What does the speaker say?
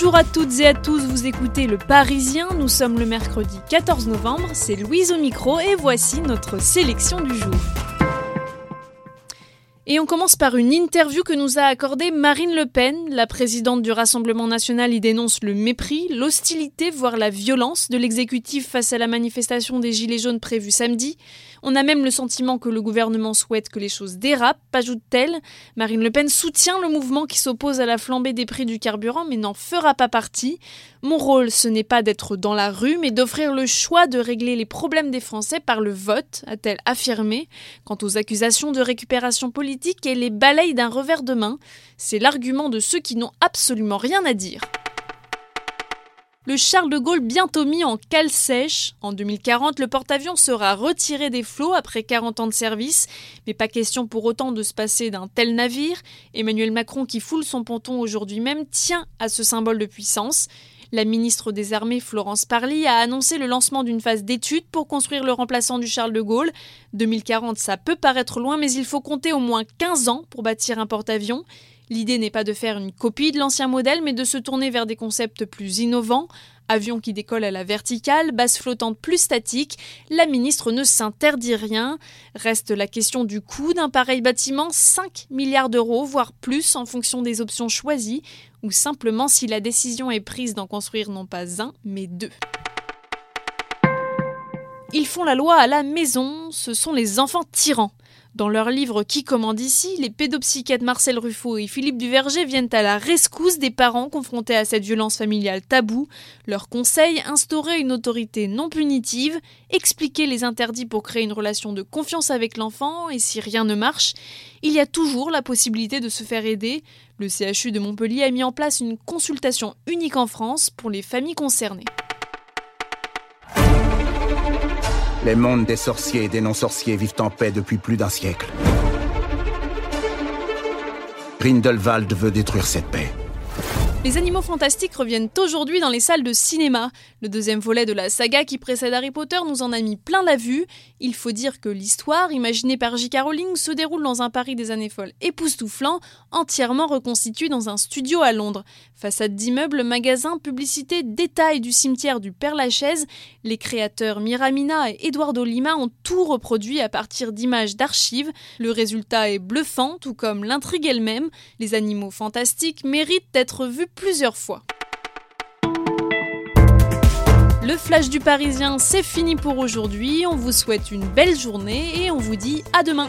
Bonjour à toutes et à tous, vous écoutez Le Parisien, nous sommes le mercredi 14 novembre, c'est Louise au micro et voici notre sélection du jour. Et on commence par une interview que nous a accordée Marine Le Pen. La présidente du Rassemblement national y dénonce le mépris, l'hostilité, voire la violence de l'exécutif face à la manifestation des Gilets jaunes prévue samedi. On a même le sentiment que le gouvernement souhaite que les choses dérapent, ajoute-t-elle. Marine Le Pen soutient le mouvement qui s'oppose à la flambée des prix du carburant, mais n'en fera pas partie. Mon rôle, ce n'est pas d'être dans la rue, mais d'offrir le choix de régler les problèmes des Français par le vote, a-t-elle affirmé. Quant aux accusations de récupération politique, elle les balaye d'un revers de main. C'est l'argument de ceux qui n'ont absolument rien à dire le Charles de Gaulle bientôt mis en cale sèche. En 2040, le porte-avions sera retiré des flots après 40 ans de service, mais pas question pour autant de se passer d'un tel navire. Emmanuel Macron, qui foule son ponton aujourd'hui même, tient à ce symbole de puissance. La ministre des Armées, Florence Parly, a annoncé le lancement d'une phase d'étude pour construire le remplaçant du Charles de Gaulle. 2040, ça peut paraître loin, mais il faut compter au moins 15 ans pour bâtir un porte-avions. L'idée n'est pas de faire une copie de l'ancien modèle, mais de se tourner vers des concepts plus innovants. Avion qui décolle à la verticale, base flottante plus statique, la ministre ne s'interdit rien. Reste la question du coût d'un pareil bâtiment, 5 milliards d'euros, voire plus en fonction des options choisies, ou simplement si la décision est prise d'en construire non pas un, mais deux. Ils font la loi à la maison, ce sont les enfants tyrans. Dans leur livre Qui commande ici, les pédopsychiatres Marcel Ruffo et Philippe Duverger viennent à la rescousse des parents confrontés à cette violence familiale taboue. Leur conseil, instaurer une autorité non punitive, expliquer les interdits pour créer une relation de confiance avec l'enfant, et si rien ne marche, il y a toujours la possibilité de se faire aider. Le CHU de Montpellier a mis en place une consultation unique en France pour les familles concernées. Les mondes des sorciers et des non-sorciers vivent en paix depuis plus d'un siècle. Grindelwald veut détruire cette paix. Les animaux fantastiques reviennent aujourd'hui dans les salles de cinéma. Le deuxième volet de la saga qui précède Harry Potter nous en a mis plein la vue. Il faut dire que l'histoire, imaginée par J.K. Rowling, se déroule dans un Paris des années folles époustouflant, entièrement reconstitué dans un studio à Londres. Façade d'immeubles, magasins, publicités, détails du cimetière du Père-Lachaise, les créateurs Miramina et Eduardo Lima ont tout reproduit à partir d'images d'archives. Le résultat est bluffant, tout comme l'intrigue elle-même. Les animaux fantastiques méritent d'être vus plusieurs fois. Le flash du Parisien, c'est fini pour aujourd'hui. On vous souhaite une belle journée et on vous dit à demain.